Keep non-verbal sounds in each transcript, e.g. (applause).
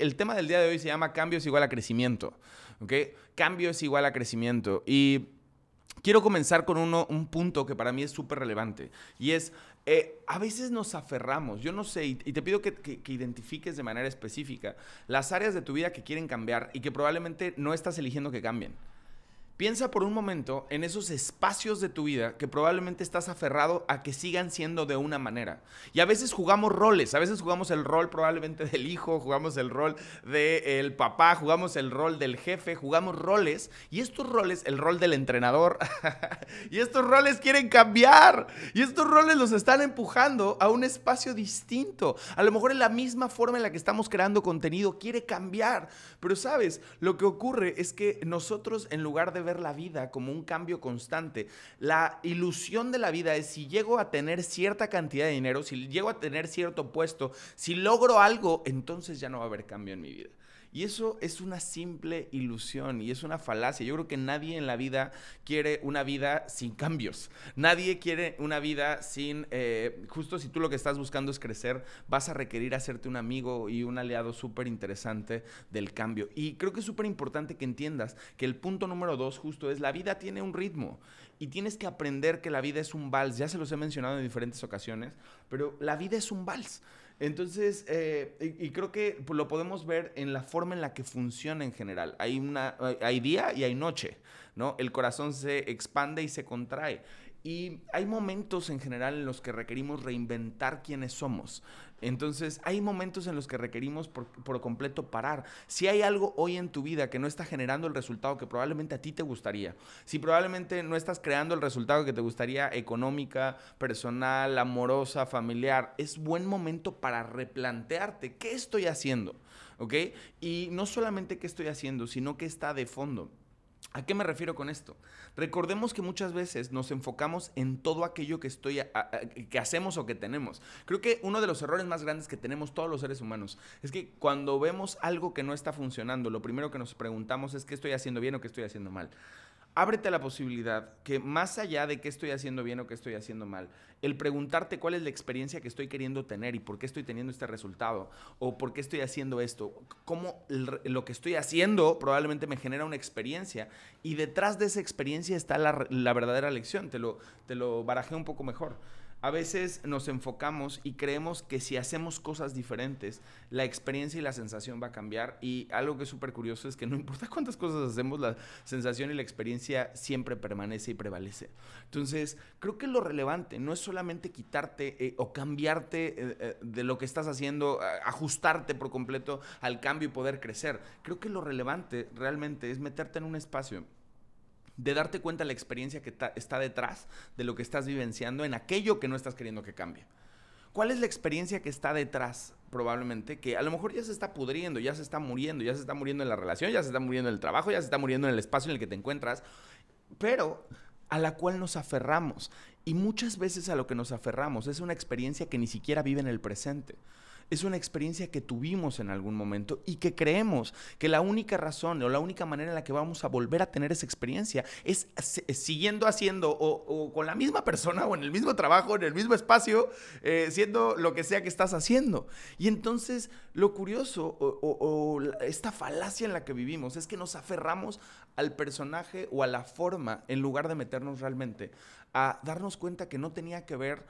el tema del día de hoy se llama cambio es igual a crecimiento. ¿Ok? Cambio es igual a crecimiento. Y quiero comenzar con uno, un punto que para mí es súper relevante. Y es, eh, a veces nos aferramos, yo no sé, y, te pido que, que, identifiques de manera específica las áreas de tu vida que quieren cambiar y que probablemente no estás eligiendo que cambien. Piensa por un momento en esos espacios de tu vida que probablemente estás aferrado a que sigan siendo de una manera. Y a veces jugamos roles, a veces jugamos el rol probablemente del hijo, jugamos el rol del papá, jugamos el rol del jefe, jugamos roles. Y estos roles, el rol del entrenador, (laughs) y estos roles quieren cambiar. Y estos roles los están empujando a un espacio distinto. A lo mejor en la misma forma en la que estamos creando contenido quiere cambiar. Pero sabes, lo que ocurre es que nosotros en lugar de ver la vida como un cambio constante. La ilusión de la vida es si llego a tener cierta cantidad de dinero, si llego a tener cierto puesto, si logro algo, entonces ya no va a haber cambio en mi vida. Y eso es una simple ilusión y es una falacia. Yo creo que nadie en la vida quiere una vida sin cambios. Nadie quiere una vida sin, eh, justo si tú lo que estás buscando es crecer, vas a requerir hacerte un amigo y un aliado súper interesante del cambio. Y creo que es súper importante que entiendas que el punto número dos justo es la vida tiene un ritmo y tienes que aprender que la vida es un vals. Ya se los he mencionado en diferentes ocasiones, pero la vida es un vals. Entonces, eh, y, creo que lo podemos ver en la forma en la que funciona en general. Hay, una, hay día y hay noche, ¿no? El corazón se expande y se contrae. Y hay momentos en general en los que requerimos reinventar quiénes somos. Entonces, hay momentos en los que requerimos por, completo parar. Si hay algo hoy en tu vida que no está generando el resultado que probablemente a ti te gustaría, si probablemente no estás creando el resultado que te gustaría económica, personal, amorosa, familiar, es buen momento para replantearte qué estoy haciendo, ¿ok? Y no solamente qué estoy haciendo, sino qué está de fondo. ¿A qué me refiero con esto? Recordemos que muchas veces nos enfocamos en todo aquello que, estoy que hacemos o que tenemos. Creo que uno de los errores más grandes que tenemos todos los seres humanos es que cuando vemos algo que no está funcionando, lo primero que nos preguntamos es qué estoy haciendo bien o qué estoy haciendo mal ábrete la posibilidad que más allá de qué estoy haciendo bien o qué estoy haciendo mal, el preguntarte cuál es la experiencia que estoy queriendo tener y por qué estoy teniendo este resultado o por qué estoy haciendo esto, cómo lo que estoy haciendo probablemente me genera una experiencia y detrás de esa experiencia está la, la verdadera lección, te lo, te lo barajé un poco mejor. A veces nos enfocamos y creemos que si hacemos cosas diferentes, la experiencia y la sensación va a cambiar. Y algo que es súper curioso es que no (laughs) importa cuántas cosas hacemos, la sensación y la experiencia siempre permanece y prevalece. Entonces, creo que lo relevante no es solamente quitarte eh, o cambiarte eh, eh, de lo que estás haciendo, ajustarte por completo al cambio y poder crecer. Creo que lo relevante realmente es meterte en un espacio de darte cuenta de la experiencia que está detrás de lo que estás vivenciando en aquello que no estás queriendo que cambie. ¿Cuál es la experiencia que está detrás? Probablemente que a lo mejor ya se está pudriendo, ya se está muriendo, ya se está muriendo en la relación, ya se está muriendo en el trabajo, ya se está muriendo en el espacio en el que te encuentras, pero a la cual nos aferramos. Y muchas veces a lo que nos aferramos es una experiencia que ni siquiera vive en el presente es una experiencia que tuvimos en algún momento y que creemos que la única razón o la única manera en la que vamos a volver a tener esa experiencia es siguiendo haciendo o, con la misma persona o en el mismo trabajo, en el mismo espacio, eh, siendo lo que sea que estás haciendo. Y entonces lo curioso o esta falacia en la que vivimos es que nos aferramos al personaje o a la forma en lugar de meternos realmente a darnos cuenta que no tenía que ver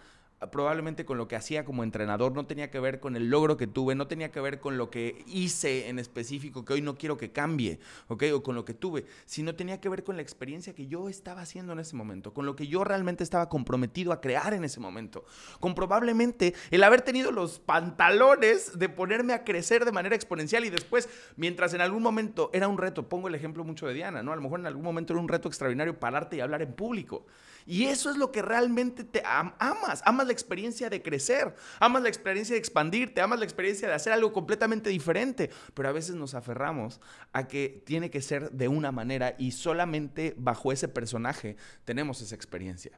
probablemente con lo que hacía como entrenador, no tenía que ver con el logro que tuve, no tenía que ver con lo que hice en específico, que hoy no quiero que cambie, ¿ok? O con lo que tuve, sino tenía que ver con la experiencia que yo estaba haciendo en ese momento, con lo que yo realmente estaba comprometido a crear en ese momento, con probablemente el haber tenido los pantalones de ponerme a crecer de manera exponencial y después, mientras en algún momento era un reto, pongo el ejemplo mucho de Diana, ¿no? A lo mejor en algún momento era un reto extraordinario pararte y hablar en público. Y eso es lo que realmente te amas. Amas la experiencia de crecer, amas la experiencia de expandirte, amas la experiencia de hacer algo completamente diferente. Pero a veces nos aferramos a que tiene que ser de una manera y solamente bajo ese personaje tenemos esa experiencia.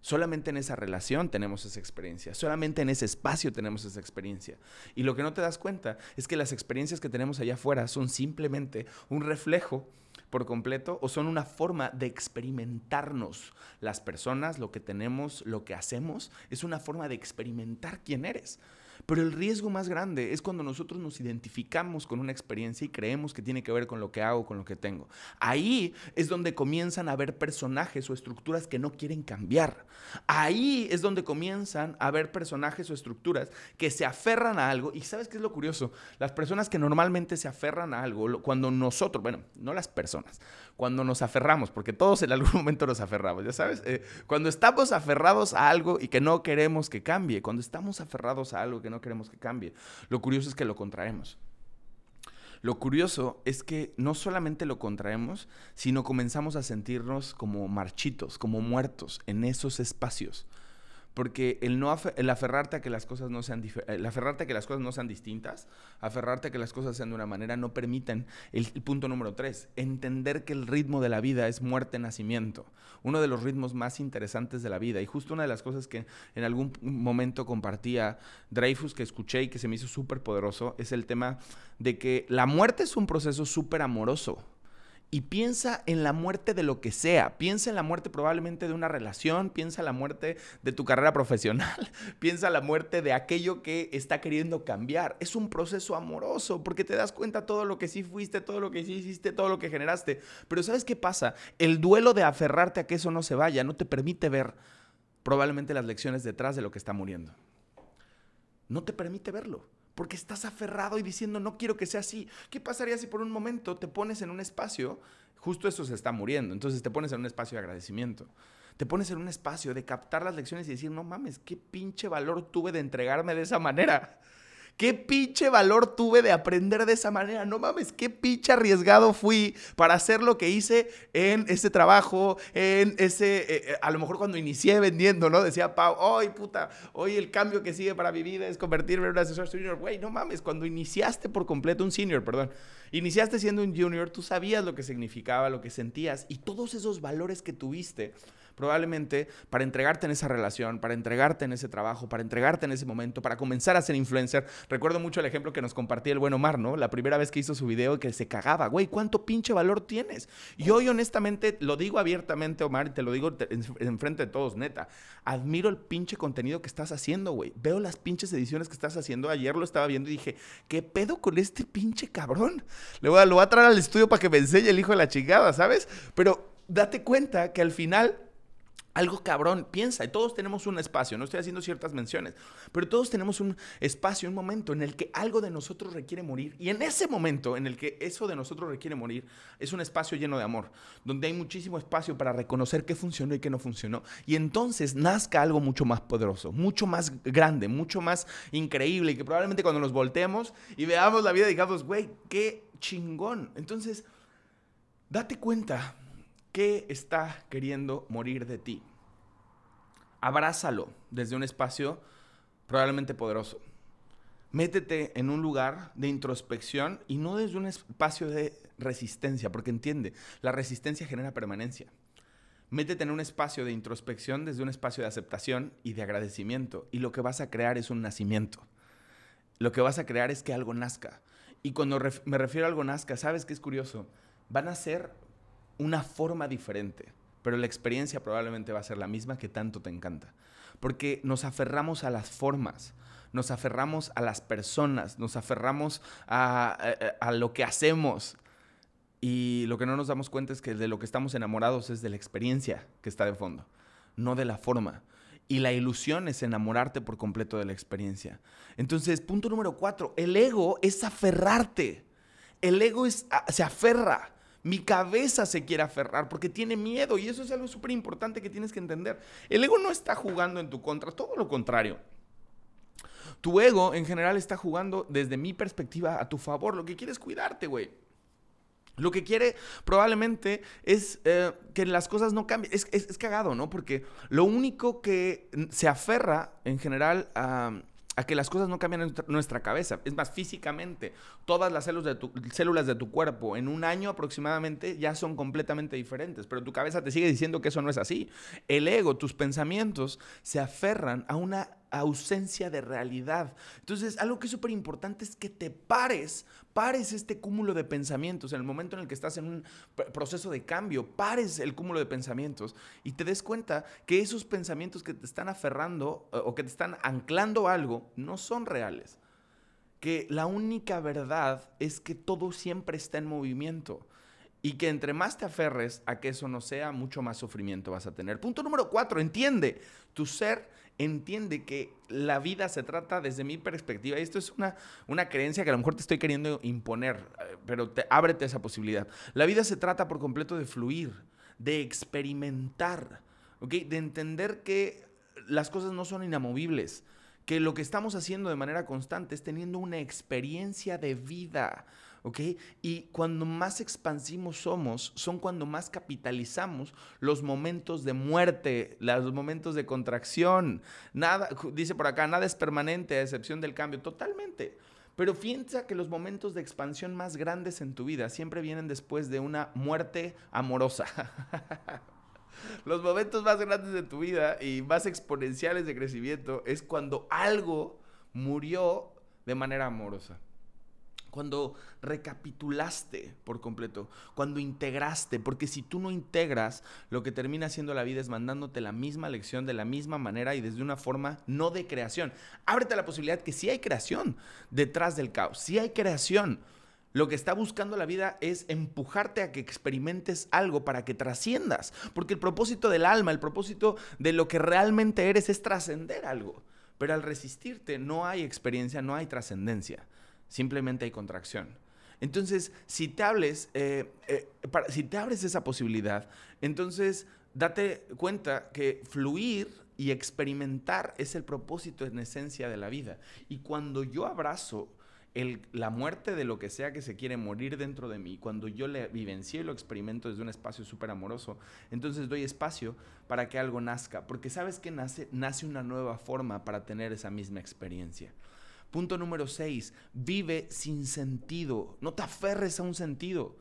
Solamente en esa relación tenemos esa experiencia, solamente en ese espacio tenemos esa experiencia. Y lo que no te das cuenta es que las experiencias que tenemos allá afuera son simplemente un reflejo por completo o son una forma de experimentarnos. Las personas, lo que tenemos, lo que hacemos, es una forma de experimentar quién eres. Pero el riesgo más grande es cuando nosotros nos identificamos con una experiencia y creemos que tiene que ver con lo que hago, con lo que tengo. Ahí es donde comienzan a haber personajes o estructuras que no quieren cambiar. Ahí es donde comienzan a haber personajes o estructuras que se aferran a algo. Y sabes qué es lo curioso? Las personas que normalmente se aferran a algo, cuando nosotros, bueno, no las personas, cuando nos aferramos, porque todos en algún (laughs) momento nos aferramos, ya sabes, eh, cuando estamos aferrados a algo y que no queremos que cambie, cuando estamos aferrados a algo que no queremos que cambie. Lo curioso es que lo contraemos. Lo curioso es que no solamente lo contraemos, sino comenzamos a sentirnos como marchitos, como muertos en esos espacios. Porque el, no el aferrarte a que las cosas no sean el aferrarte a que las cosas no sean distintas, aferrarte a que las cosas sean de una manera, no permiten el, punto número tres, entender que el ritmo de la vida es muerte-nacimiento. Uno de los ritmos más interesantes de la vida. Y justo una de las cosas que en algún momento compartía Dreyfus, que escuché y que se me hizo súper poderoso, es el tema de que la muerte es un proceso súper amoroso y piensa en la muerte de lo que sea. Piensa en la muerte probablemente de una relación, piensa en la muerte de tu carrera (laughs) profesional, piensa en la muerte de aquello que está queriendo cambiar. Es un proceso amoroso porque te das cuenta todo lo que sí fuiste, todo lo que sí hiciste, todo lo que generaste. Pero ¿sabes qué pasa? El duelo de aferrarte a que eso no se vaya no te permite ver probablemente las lecciones detrás de lo que está muriendo. No te permite verlo porque estás aferrado y diciendo, no quiero que sea así. ¿Qué pasaría si por un momento te pones en un espacio, justo eso se está muriendo, entonces te pones en un espacio de agradecimiento? Te pones en un espacio de captar las lecciones y decir, no mames, qué pinche valor tuve de entregarme de esa manera. ¿Qué pinche valor tuve de aprender de esa manera? No mames, qué pinche arriesgado fui para hacer lo que hice en ese trabajo, en ese, eh, eh, a lo mejor cuando inicié vendiendo, ¿no? Decía Pau, hoy puta, hoy el cambio que sigue para mi vida es convertirme en un asesor senior. Güey, no mames, cuando iniciaste por completo, un senior, perdón, iniciaste siendo un junior, tú sabías lo que significaba, lo que sentías y todos esos valores que tuviste probablemente para entregarte en esa relación, para entregarte en ese trabajo, para entregarte en ese momento, para comenzar a ser influencer. Recuerdo mucho el ejemplo que nos compartía el buen Omar, ¿no? La primera vez que hizo su video que se cagaba, güey, ¿cuánto pinche valor tienes? Y hoy honestamente lo digo abiertamente, Omar, y te lo digo en frente de todos, neta. Admiro el pinche contenido que estás haciendo, güey. Veo las pinches ediciones que estás haciendo. Ayer lo estaba viendo y dije, ¿qué pedo con este pinche cabrón? Le voy a, lo voy a traer al estudio para que me enseñe el hijo de la chingada, ¿sabes? Pero date cuenta que al final algo cabrón, piensa, todos tenemos un espacio, no estoy haciendo ciertas menciones, pero todos tenemos un espacio, un momento en el que algo de nosotros requiere morir. Y en ese momento en el que eso de nosotros requiere morir, es un espacio lleno de amor, donde hay muchísimo espacio para reconocer qué funcionó y qué no funcionó. Y entonces nazca algo mucho más poderoso, mucho más grande, mucho más increíble, y que probablemente cuando nos volteemos y veamos la vida digamos, güey, qué chingón. Entonces, date cuenta ¿Qué está queriendo morir de ti? Abrázalo desde un espacio probablemente poderoso. Métete en un lugar de introspección y no desde un espacio de resistencia, porque entiende, la resistencia genera permanencia. Métete en un espacio de introspección desde un espacio de aceptación y de agradecimiento. Y lo que vas a crear es un nacimiento. Lo que vas a crear es que algo nazca. Y cuando me refiero a algo nazca, ¿sabes qué es curioso? Van a ser una forma diferente, pero la experiencia probablemente va a ser la misma que tanto te encanta. Porque nos aferramos a las formas, nos aferramos a las personas, nos aferramos a, lo que hacemos. Y lo que no nos damos cuenta es que de lo que estamos enamorados es de la experiencia que está de fondo, no de la forma. Y la ilusión es enamorarte por completo de la experiencia. Entonces, punto número cuatro, el ego es aferrarte. El ego se aferra. Mi cabeza se quiere aferrar porque tiene miedo y eso es algo súper importante que tienes que entender. El ego no está jugando en tu contra, todo lo contrario. Tu ego en general está jugando desde mi perspectiva a tu favor. Lo que quiere es cuidarte, güey. Lo que quiere probablemente es eh, que las cosas no cambien. Es, es, cagado, ¿no? Porque lo único que se aferra en general a a que las cosas no cambian en nuestra cabeza. Es más, físicamente, todas las células de, tu, células de tu cuerpo en un año aproximadamente ya son completamente diferentes, pero tu cabeza te sigue diciendo que eso no es así. El ego, tus pensamientos se aferran a una ausencia de realidad. Entonces, algo que es súper importante es que te pares, pares este cúmulo de pensamientos en el momento en el que estás en un proceso de cambio, pares el cúmulo de pensamientos y te des cuenta que esos pensamientos que te están aferrando eh, o que te están anclando algo no son reales. Que la única verdad es que todo siempre está en movimiento. Y que entre más te aferres a que eso no sea, mucho más sufrimiento vas a tener. Punto número cuatro, entiende. Tu ser entiende que la vida se trata desde mi perspectiva, y esto es una, una creencia que a lo mejor te estoy queriendo imponer, eh, pero te, ábrete esa posibilidad. La vida se trata por completo de fluir, de experimentar, de entender que las cosas no son inamovibles, que lo que estamos haciendo de manera constante es teniendo una experiencia de vida. ¿Ok? Y cuando más expansivos somos, son cuando más capitalizamos los momentos de muerte, los momentos de contracción. Nada, dice por acá, nada es permanente a excepción del cambio, totalmente. Pero piensa que los momentos de expansión más grandes en tu vida siempre vienen después de una muerte amorosa. (laughs) los momentos más grandes de tu vida y más exponenciales de crecimiento es cuando algo murió de manera amorosa cuando recapitulaste por completo, cuando integraste, porque si tú no integras, lo que termina haciendo la vida es mandándote la misma lección de la misma manera y desde una forma no de creación. Ábrete la posibilidad que sí hay creación detrás del caos, sí hay creación. Lo que está buscando la vida es empujarte a que experimentes algo para que trasciendas, porque el propósito del alma, el propósito de lo que realmente eres es trascender algo. Pero al resistirte no hay experiencia, no hay trascendencia simplemente hay contracción. Entonces, si te, hables, eh, eh, si te abres esa posibilidad, entonces date cuenta que fluir y experimentar es el propósito en esencia de la vida. Y cuando yo abrazo la muerte de lo que sea que se quiere morir dentro de mí, cuando yo le vivencio y lo experimento desde un espacio súper amoroso, entonces doy espacio para que algo nazca, porque sabes que nace, nace una nueva forma para tener esa misma experiencia. Punto número 6, vive sin sentido. No te aferres a un sentido.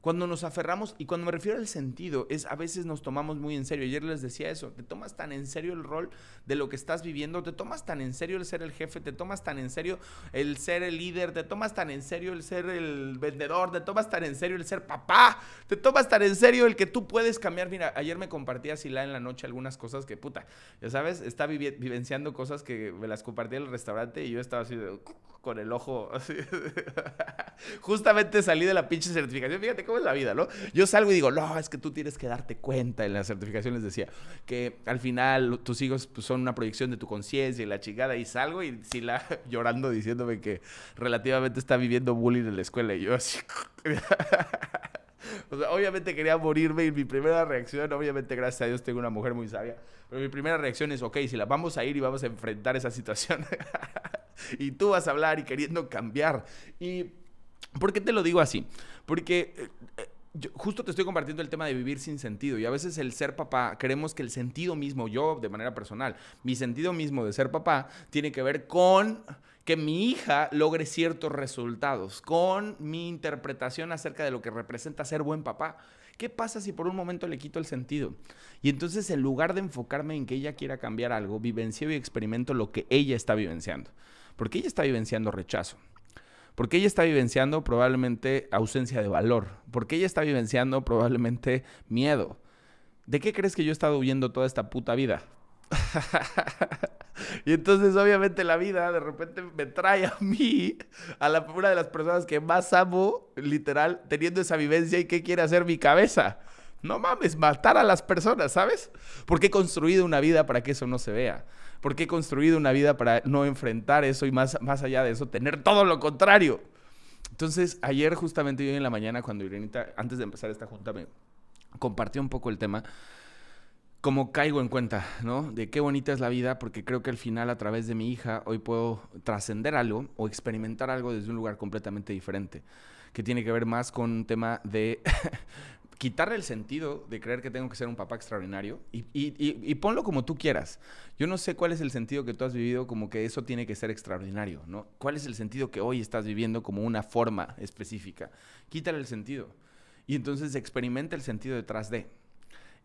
Cuando nos aferramos, y cuando me refiero al sentido, es a veces nos tomamos muy en serio. Ayer les decía eso, te tomas tan en serio el rol de lo que estás viviendo, te tomas tan en serio el ser el jefe, te tomas tan en serio el ser el líder, te tomas tan en serio el ser el vendedor, te tomas tan en serio el ser papá, te tomas tan en serio el que tú puedes cambiar. Mira, ayer me compartía Sila en la noche algunas cosas que, puta, ya sabes, está vivenciando cosas que me las compartía en el restaurante y yo estaba así de con el ojo así. (laughs) Justamente salí de la pinche certificación. Fíjate es la vida, ¿no? Yo salgo y digo, no, es que tú tienes que darte cuenta. En la certificación les decía que al final tus hijos pues, son una proyección de tu conciencia y la chingada. Y salgo y Sila (laughs) llorando diciéndome que relativamente está viviendo bullying en la escuela. Y yo así. (laughs) Obviamente quería morirme y mi primera reacción, obviamente gracias a Dios tengo una mujer muy sabia, pero mi primera reacción es, ok, si la vamos a ir y vamos a enfrentar esa situación, (laughs) y tú vas a hablar y queriendo cambiar. ¿Y por qué te lo digo así? Porque... Eh, eh, justo te estoy compartiendo el tema de vivir sin sentido y a veces el ser papá, queremos que el sentido mismo, yo de manera personal, mi sentido mismo de ser papá tiene que ver con que mi hija logre ciertos resultados, con mi interpretación acerca de lo que representa ser buen papá. ¿Qué pasa si por un momento le quito el sentido? Y entonces en lugar de enfocarme en que ella quiera cambiar algo, vivencio y experimento lo que ella está vivenciando. Porque ella está vivenciando rechazo. Porque ella está vivenciando probablemente ausencia de valor. Porque ella está vivenciando probablemente miedo. ¿De qué crees que yo he estado huyendo toda esta puta vida? (laughs) y entonces obviamente la vida de repente me trae a mí, a la una de las personas que más amo, literal, teniendo esa vivencia y qué quiere hacer mi cabeza. No mames, matar a las personas, ¿sabes? Porque he construido una vida para que eso no se vea. Porque he construido una vida para no enfrentar eso y más, más allá de eso, tener todo lo contrario. Entonces, ayer justamente yo en la mañana, cuando Irenita, antes de empezar esta junta, me compartió un poco el tema, como caigo en cuenta, ¿no? De qué bonita es la vida, porque creo que al final, a través de mi hija, hoy puedo trascender algo o experimentar algo desde un lugar completamente diferente, que tiene que ver más con un tema de (laughs) quitarle el sentido de creer que tengo que ser un papá extraordinario y, ponlo como tú quieras. Yo no sé cuál es el sentido que tú has vivido como que eso tiene que ser extraordinario, ¿no? ¿Cuál es el sentido que hoy estás viviendo como una forma específica? Quítale el sentido. Y entonces experimenta el sentido detrás de.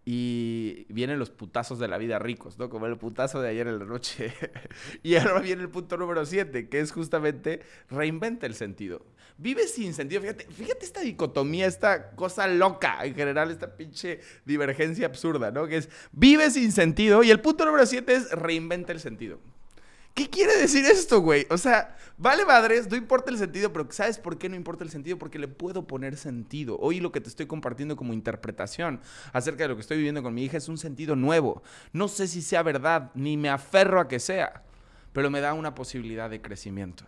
Y vienen los putazos de la vida ricos, ¿no? Como el putazo de ayer en la noche. (laughs) y ahora viene el punto número 7, que es justamente reinventa el sentido. Vive sin sentido. Fíjate, fíjate esta dicotomía, esta cosa loca, en general, esta pinche divergencia absurda, ¿no? Que es vive sin sentido y el punto número 7 es reinventa el sentido. ¿Qué quiere decir esto, güey? O sea, vale madres, no importa el sentido, pero ¿sabes por qué no importa el sentido? Porque le puedo poner sentido. Hoy lo que te estoy compartiendo como interpretación acerca de lo que estoy viviendo con mi hija es un sentido nuevo. No sé si sea verdad, ni me aferro a que sea, pero me da una posibilidad de crecimiento.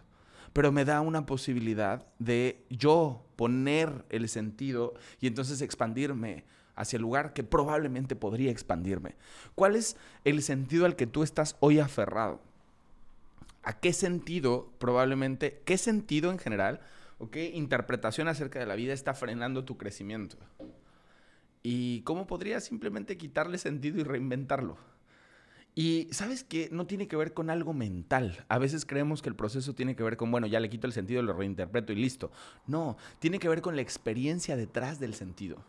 Pero me da una posibilidad de yo poner el sentido y entonces expandirme hacia el lugar que probablemente podría expandirme. ¿Cuál es el sentido al que tú estás hoy aferrado? A qué sentido probablemente, qué sentido en general o qué interpretación acerca de la vida está frenando tu crecimiento. Y cómo podrías simplemente quitarle sentido y reinventarlo. Y sabes que no tiene que ver con algo mental. A veces creemos que el proceso tiene que ver con, bueno, ya le quito el sentido, lo reinterpreto y listo. No, tiene que ver con la experiencia detrás del sentido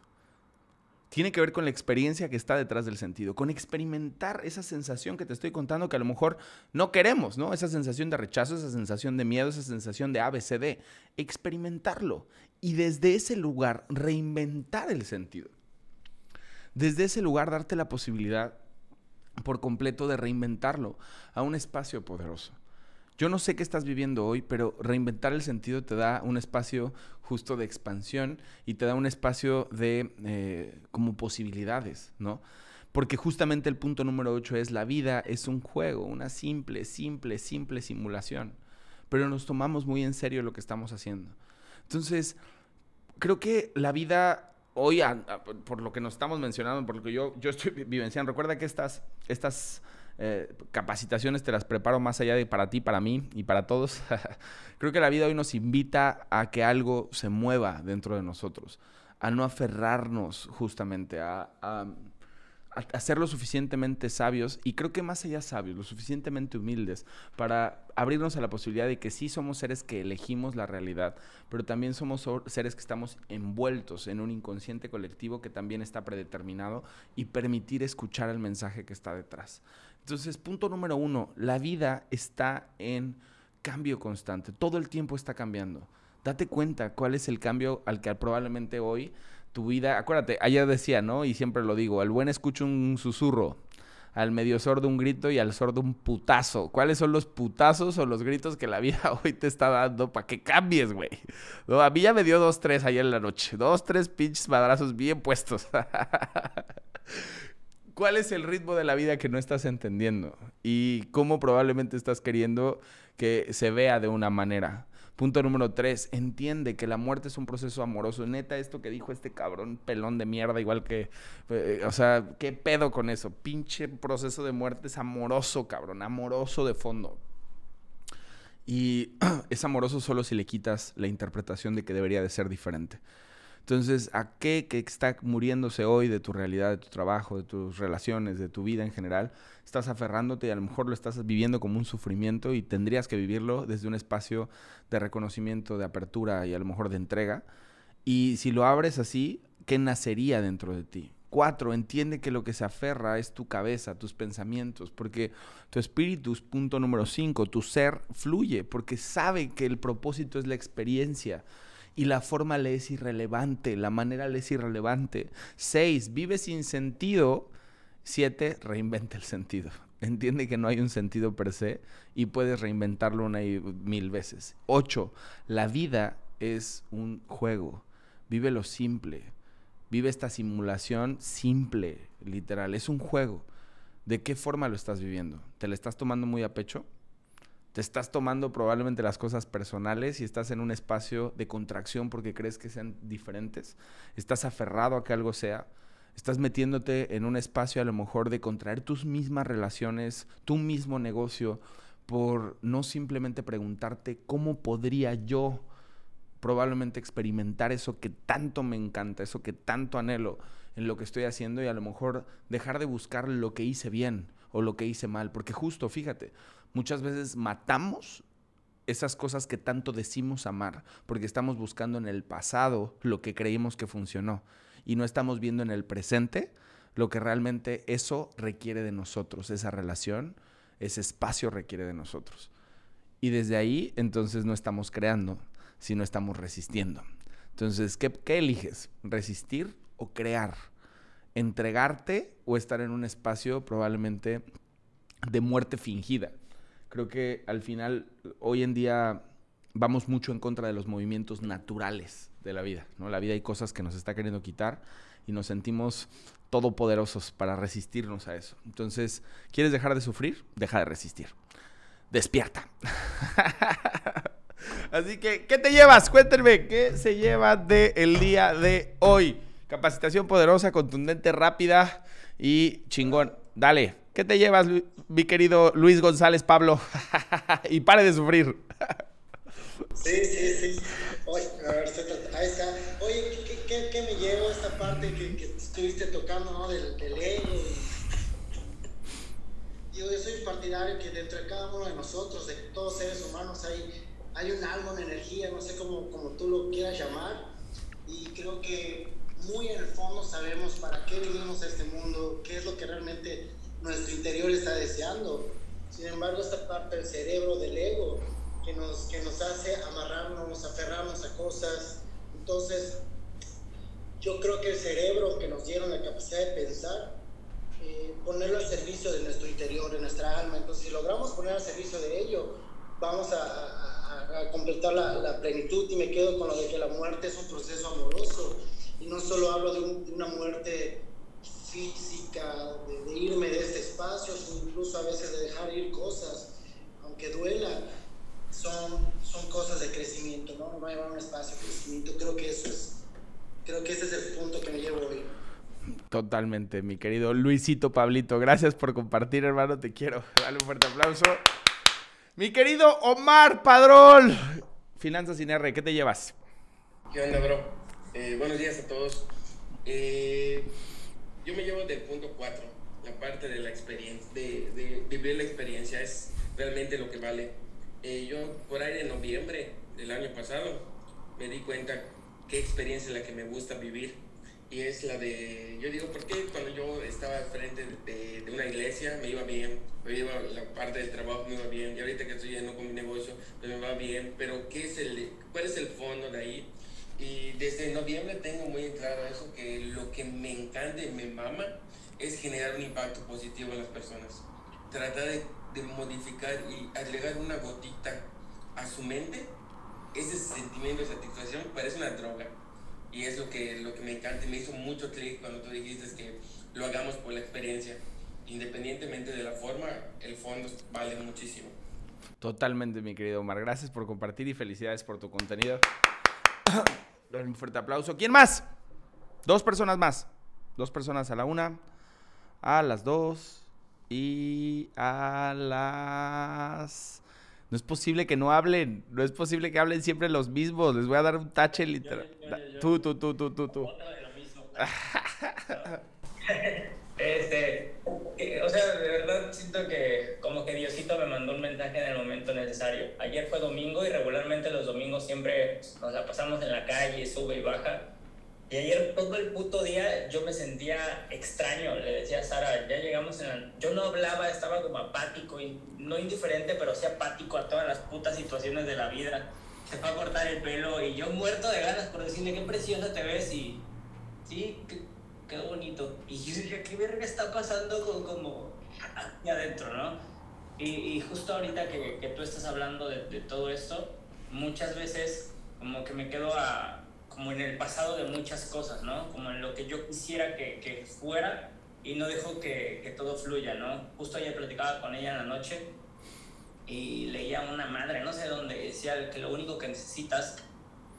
tiene que ver con la experiencia que está detrás del sentido, con experimentar esa sensación que te estoy contando que a lo mejor no queremos, ¿no? Esa sensación de rechazo, esa sensación de miedo, esa sensación de ABCD. Experimentarlo y desde ese lugar reinventar el sentido. Desde ese lugar darte la posibilidad por completo de reinventarlo a un espacio poderoso. Yo no sé qué estás viviendo hoy, pero reinventar el sentido te da un espacio justo de expansión y te da un espacio de eh, como posibilidades, ¿no? Porque justamente el punto número 8 es la vida es un juego, una simple, simple, simple simulación. Pero nos tomamos muy en serio lo que estamos haciendo. Entonces, creo que la vida hoy, por lo que nos estamos mencionando, por lo que yo, yo estoy vivenciando, recuerda que estas, estas eh, capacitaciones te las preparo más allá de para ti, para mí y para todos. (laughs) Creo que la vida hoy nos invita a que algo se mueva dentro de nosotros, a no aferrarnos justamente, a, a, a ser lo suficientemente sabios y creo que más allá sabios, lo suficientemente humildes para abrirnos a la posibilidad de que sí somos seres que elegimos la realidad, pero también somos seres que estamos envueltos en un inconsciente colectivo que también está predeterminado y permitir escuchar el mensaje que está detrás. Entonces, punto número uno, la vida está en cambio constante, todo el tiempo está cambiando. Date cuenta cuál es el cambio al que probablemente hoy tu vida, acuérdate, ayer decía, ¿no? Y siempre lo digo, al buen escucho un susurro, al medio sordo un grito y al sordo un putazo. ¿Cuáles son los putazos o los gritos que la vida (laughs) hoy te está dando para que cambies, güey? a mí ya me dio dos, tres ayer en la noche. Dos, tres pinches madrazos bien puestos. (laughs) ¿Cuál es el ritmo de la vida que no estás entendiendo? Y cómo probablemente estás queriendo que se vea de una manera. Punto número tres, entiende que la muerte es un proceso amoroso. Neta, esto que dijo este cabrón pelón de mierda, igual que, eh, o sea, ¿qué pedo con eso? Pinche proceso de muerte es amoroso, cabrón, amoroso de fondo. Y (clears throat) es amoroso solo si le quitas la interpretación de que debería de ser diferente. Entonces, ¿a qué que está muriéndose hoy de tu realidad, de tu trabajo, de tus relaciones, de tu vida en general? Estás aferrándote y a lo mejor lo estás viviendo como un sufrimiento y tendrías que vivirlo desde un espacio de reconocimiento, de apertura y a lo mejor de entrega. Y si lo abres así, ¿qué nacería dentro de ti? Cuatro, entiende que lo que se aferra es tu cabeza, tus pensamientos, porque tu espíritu, punto número cinco, tu ser fluye, porque sabe que el propósito es la experiencia y la forma le es irrelevante, la manera le es irrelevante. Seis, vive sin sentido. Siete, reinventa el sentido. (laughs) Entiende que no hay un sentido per se y puedes reinventarlo una mil veces. Ocho, la vida es un juego. Vive lo simple. Vive esta simulación simple, literal. Es un juego. ¿De qué forma lo estás viviendo? ¿Te lo estás tomando muy a pecho? Te estás tomando probablemente las cosas personales y estás en un espacio de contracción porque crees que sean diferentes, estás aferrado a que algo sea, estás metiéndote en un espacio a lo mejor de contraer tus mismas relaciones, tu mismo negocio, por no simplemente preguntarte cómo podría yo probablemente experimentar eso que tanto me encanta, eso que tanto anhelo en lo que estoy haciendo y a lo mejor dejar de buscar lo que hice bien o lo que hice mal, porque justo, fíjate, muchas veces matamos esas cosas que tanto decimos amar, porque estamos buscando en el pasado lo que creímos que funcionó y no estamos viendo en el presente lo que realmente eso requiere de nosotros, esa relación, ese espacio requiere de nosotros. Y desde ahí, entonces no estamos creando, sino estamos resistiendo. Entonces, ¿qué, qué eliges? ¿Resistir o crear? ¿Entregarte o estar en un espacio probablemente de muerte fingida? Creo que al final, hoy en día, vamos mucho en contra de los movimientos naturales de la vida. ¿no? La vida hay cosas que nos está queriendo quitar y nos sentimos todopoderosos para resistirnos a eso. Entonces, ¿quieres dejar de sufrir? Deja de resistir. Despierta. (laughs) Así que, ¿qué te llevas? Cuéntenme, ¿qué se lleva del día de hoy? Capacitación poderosa, contundente, rápida y chingón. Dale, ¿qué te llevas, mi querido Luis González Pablo? (laughs) y pare de sufrir. Sí, sí, sí. Oye, a ver, ahí está. Oye, ¿qué, me llevo esta parte que, estuviste tocando, ¿no? Del, del ego. Yo, yo soy partidario que dentro de cada uno de nosotros, de todos seres humanos, hay, hay un algo, una energía, no sé cómo, cómo tú lo quieras llamar. Y creo que muy en el fondo sabemos para qué vinimos a este mundo, qué es lo que realmente nuestro interior está deseando. Sin embargo, esta parte del cerebro, del ego, que nos, que nos hace amarrarnos, aferrarnos a cosas. Entonces, yo creo que el cerebro que nos dieron la capacidad de pensar, eh, ponerlo al servicio de nuestro interior, de nuestra alma. Entonces, si logramos poner al servicio de ello, vamos a, completar la, plenitud y me quedo con lo de que la muerte es un proceso amoroso. Y no solo hablo de una muerte física, de, de, irme de este espacio, incluso a veces de dejar ir cosas, aunque duela son, son cosas de crecimiento, ¿no? No va a llevar un espacio de crecimiento. Creo que eso es, creo que ese es el punto que me llevo hoy. Totalmente, mi querido Luisito Pablito. Gracias por compartir, hermano. Te quiero. (laughs) Dale un fuerte aplauso. Mi querido Omar Padrón. Finanzas sin R, ¿qué te llevas? ¿Qué onda, bro? Eh, buenos días a todos. Eh, yo me llevo del punto 4, la parte de la experiencia, de, de vivir la experiencia es realmente lo que vale eh, yo por ahí de noviembre del año pasado me di cuenta qué experiencia es la que me gusta vivir y es la de, yo digo, ¿por qué cuando yo estaba frente de, de, una iglesia me iba bien? Me iba, la parte del trabajo me iba bien y ahorita que estoy yendo con mi negocio pues me va bien, pero ¿qué es el, ¿cuál es el fondo de ahí? Y desde noviembre tengo muy claro eso, que lo que me encanta y me mama es generar un impacto positivo en las personas. Tratar de de modificar y agregar una gotita a su mente, ese sentimiento de satisfacción parece una droga. Y es lo que, lo que me encanta y me hizo mucho clic cuando tú dijiste que lo hagamos por la experiencia. Independientemente de la forma, el fondo vale muchísimo. Totalmente, mi querido Omar. Gracias por compartir y felicidades por tu contenido. (coughs) un fuerte aplauso. ¿Quién más? Dos personas más. Dos personas a la una, a las dos y a las... No es posible que no hablen, no es posible que hablen siempre los mismos. Les voy a dar un tache literal. Tú, tú, tú, tú, tú, tú. (laughs) este, o sea, de verdad siento que como que Diosito me mandó un mensaje en el momento necesario. Ayer fue domingo y regularmente los domingos siempre nos la pasamos en la calle, sube y baja. Y ayer todo el puto día yo me sentía extraño, le decía a Sara, ya llegamos en la... Yo no hablaba, estaba como apático, y no indiferente, pero sí apático a todas las putas situaciones de la vida. Se fue a cortar el pelo y yo muerto de ganas por decirle qué preciosa te ves y... Sí, qué, qué bonito. Y yo dije, ¿qué verga está pasando con, como aquí adentro, no? Y, y justo ahorita que, que, tú estás hablando de, de todo esto, muchas veces como que me quedo a como en el pasado de muchas cosas, ¿no? Como en lo que yo quisiera que, que fuera y no dejo que, que, todo fluya, ¿no? Justo ayer platicaba con ella en la noche y leía una madre, no sé dónde, decía que lo único que necesitas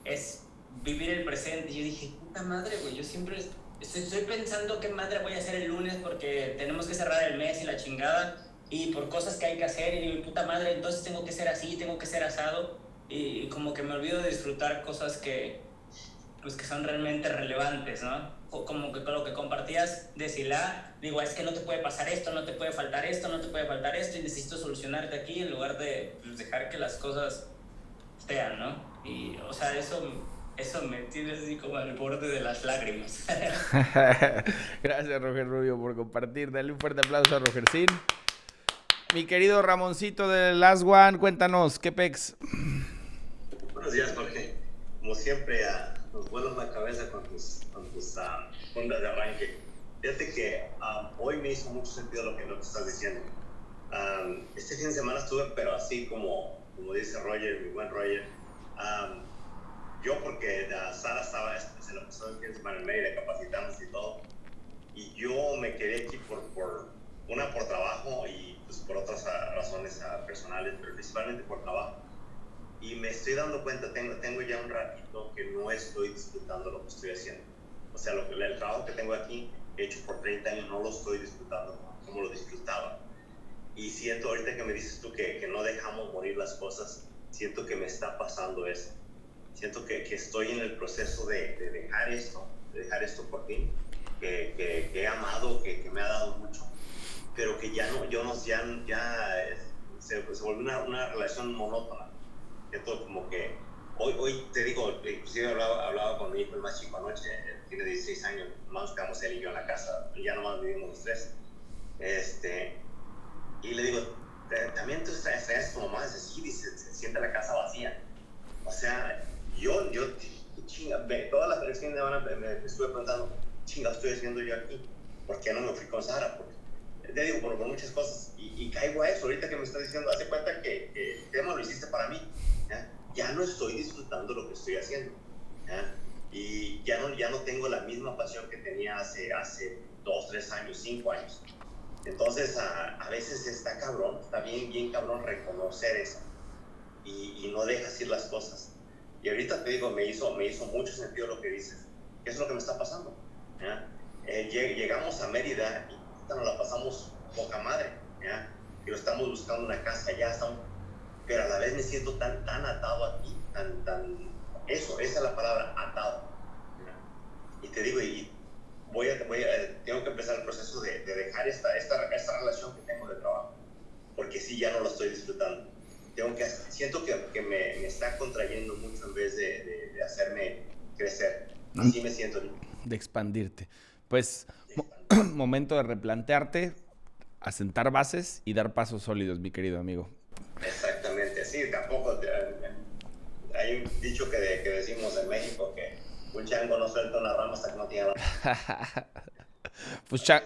es vivir el presente. Y yo dije, puta madre, güey, yo siempre estoy, estoy pensando qué madre voy a hacer el lunes porque tenemos que cerrar el mes y la chingada y por cosas que hay que hacer y digo, puta madre, entonces tengo que ser así, tengo que ser asado y como que me olvido de disfrutar cosas que, pues que son realmente relevantes, ¿no? Como que con lo que compartías de Sila, digo, es que no te puede pasar esto, no te puede faltar esto, no te puede faltar esto y necesito solucionarte aquí en lugar de pues, dejar que las cosas sean, ¿no? Y, o sea, eso, eso me tiene así como al borde de las lágrimas. (laughs) Gracias, Roger Rubio, por compartir. Dale un fuerte aplauso a Rogercín. Mi querido Ramoncito de Last One, cuéntanos, ¿qué pex? Buenos días, Jorge. Como siempre, uh, nos vuelas la cabeza con tus, con tus uh, ondas de arranque. Fíjate que um, hoy me hizo mucho sentido lo que, que estás diciendo. Um, este fin de semana estuve, pero así como, como dice Roger, mi buen Roger. Um, yo, porque Sara estaba, se lo pasó el fin de semana en Mérida, capacitamos y todo. Y yo me quedé aquí por, por una por trabajo y pues, por otras razones personales, pero principalmente por trabajo y me estoy dando cuenta, tengo, tengo ya un ratito que no estoy disfrutando lo que estoy haciendo. O sea, lo que, el trabajo que tengo aquí, hecho por 30 años, no lo estoy disfrutando como lo disfrutaba. Y siento ahorita que me dices tú que, que no dejamos morir las cosas, siento que me está pasando eso. Siento que, que estoy en el proceso de, de, dejar esto, de dejar esto por ti, que, que, he amado, que, me ha dado mucho, pero que ya no, yo no, ya, ya se, se volvió una, una relación monótona esto como que hoy, hoy te digo, inclusive hablaba, hablaba con mi hijo el más chico anoche, tiene 16 años, más quedamos él y yo en la casa, ya nomás vivimos los tres. Este, y le digo, también tú estás como más así, dice, se siente la casa vacía. O sea, yo, yo, chinga, todas las fines de semana me, estuve preguntando, chinga, estoy haciendo yo aquí? ¿Por qué no me fui con Sara? Porque, te digo, por, por muchas cosas. Y, y, caigo a eso, ahorita que me estás diciendo, hace cuenta que, el tema lo hiciste para mí ya no estoy disfrutando lo que estoy haciendo. Y ya no, ya no tengo la misma pasión que tenía hace, hace dos, tres años, cinco años. Entonces, a, a veces está cabrón, está bien, bien cabrón reconocer eso y, y, no dejas ir las cosas. Y ahorita te digo, me hizo, me hizo mucho sentido lo que dices. ¿Qué es lo que me está pasando? Eh, llegamos a Mérida y nos la pasamos poca madre. ¿ya? Y estamos buscando una casa, ya estamos pero a la vez me siento tan, tan atado a ti, tan, tan, eso, esa es la palabra, atado. Y te digo, y voy a, voy a, tengo que empezar el proceso de, de dejar esta, esta, esta, relación que tengo de trabajo, porque sí, ya no lo estoy disfrutando. Tengo que, siento que, que me, me, está contrayendo mucho en vez de, de, hacerme crecer. Así me siento. De expandirte. Pues, (clears throat) momento de replantearte, asentar bases y dar pasos sólidos, mi querido amigo. Exactamente, sí, tampoco. Hay un dicho que, que, decimos en México que un chango no suelta una rama hasta que no tiene (laughs) pues cha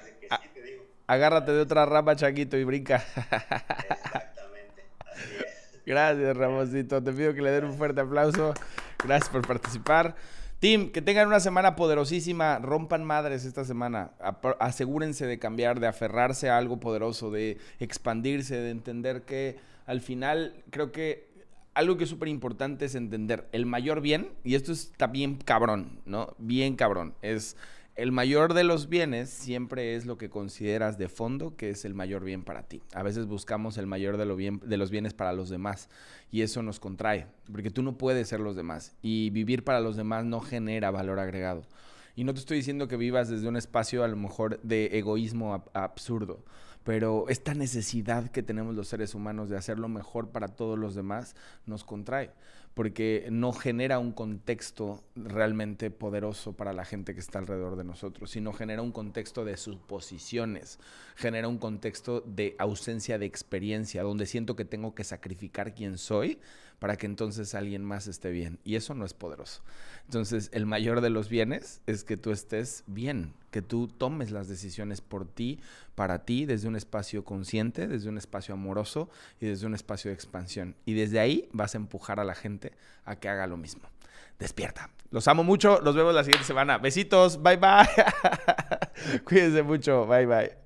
agárrate de otra rama, Chaquito, y brinca. Exactamente, así es. (laughs) Gracias, Ramosito. Te pido que le den un fuerte aplauso. Gracias por participar. Team, que tengan una semana poderosísima, rompan madres esta semana, asegúrense de cambiar, de aferrarse a algo poderoso, de expandirse, de entender que al final creo que algo que es súper importante es entender el mayor bien, y esto está bien cabrón, ¿no? Bien cabrón, es el mayor de los bienes siempre es lo que consideras de fondo que es el mayor bien para ti. A veces buscamos el mayor de, los bienes para los demás y eso nos contrae, porque tú no puedes ser los demás y vivir para los demás no genera valor agregado. Y no te estoy diciendo que vivas desde un espacio a lo mejor de egoísmo absurdo pero esta necesidad que tenemos los seres humanos de hacer lo mejor para todos los demás nos contrae, porque no genera un contexto realmente poderoso para la gente que está alrededor de nosotros, sino genera un contexto de suposiciones, genera un contexto de ausencia de experiencia, donde siento que tengo que sacrificar quién soy para que entonces alguien más esté bien. Y eso no es poderoso. Entonces, el mayor de los bienes es que tú estés bien, que tú tomes las decisiones por ti, para ti, desde un espacio consciente, desde un espacio amoroso y desde un espacio de expansión. Y desde ahí vas a empujar a la gente a que haga lo mismo. Despierta. Los amo mucho. Los vemos la siguiente semana. Besitos. Bye bye. (laughs) Cuídense mucho. Bye bye.